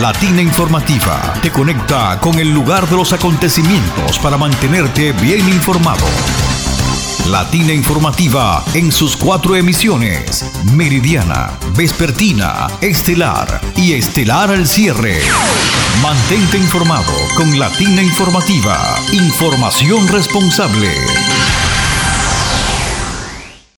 Latina Informativa te conecta con el lugar de los acontecimientos para mantenerte bien informado. Latina Informativa en sus cuatro emisiones, Meridiana, Vespertina, Estelar y Estelar al cierre. Mantente informado con Latina Informativa, información responsable.